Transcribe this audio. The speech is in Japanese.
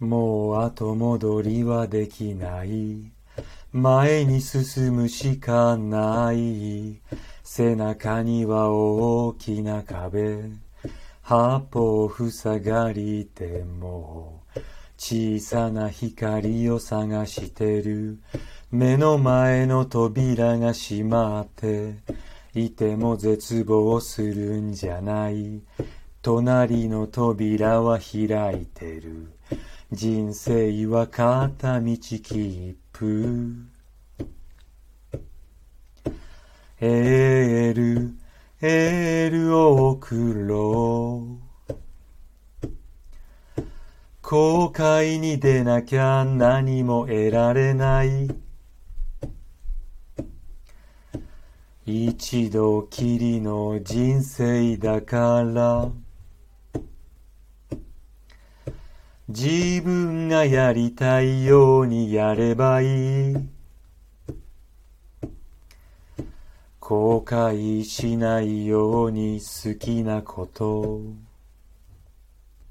もう後戻りはできない。前に進むしかない。背中には大きな壁。八方塞がりても小さな光を探してる。目の前の扉が閉まっていても絶望するんじゃない。隣の扉は開いてる。人生は片道切符。エール、エールを送ろう。後悔に出なきゃ何も得られない。一度きりの人生だから。自分がやりたいようにやればいい。後悔しないように好きなこと。